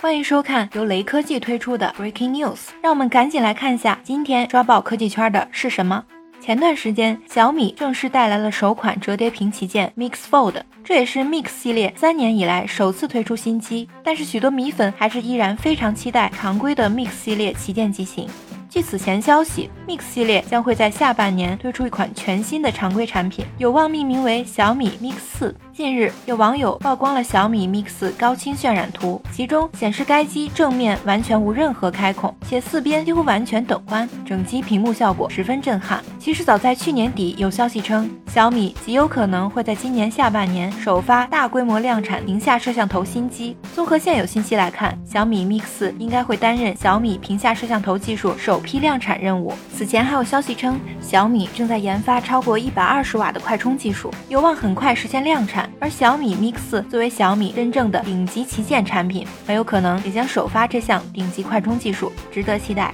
欢迎收看由雷科技推出的 Breaking News，让我们赶紧来看一下今天抓爆科技圈的是什么。前段时间，小米正式带来了首款折叠屏旗舰 Mix Fold，这也是 Mix 系列三年以来首次推出新机。但是许多米粉还是依然非常期待常规的 Mix 系列旗舰机型。据此前消息，Mix 系列将会在下半年推出一款全新的常规产品，有望命名为小米 Mix 四。近日，有网友曝光了小米 Mix 高清渲染图，其中显示该机正面完全无任何开孔，且四边几乎完全等宽，整机屏幕效果十分震撼。其实早在去年底，有消息称小米极有可能会在今年下半年首发大规模量产屏下摄像头新机。综合现有信息来看，小米 Mix 应该会担任小米屏下摄像头技术首批量产任务。此前还有消息称，小米正在研发超过一百二十瓦的快充技术，有望很快实现量产。而小米 Mix 四作为小米真正的顶级旗舰产品，很有可能也将首发这项顶级快充技术，值得期待。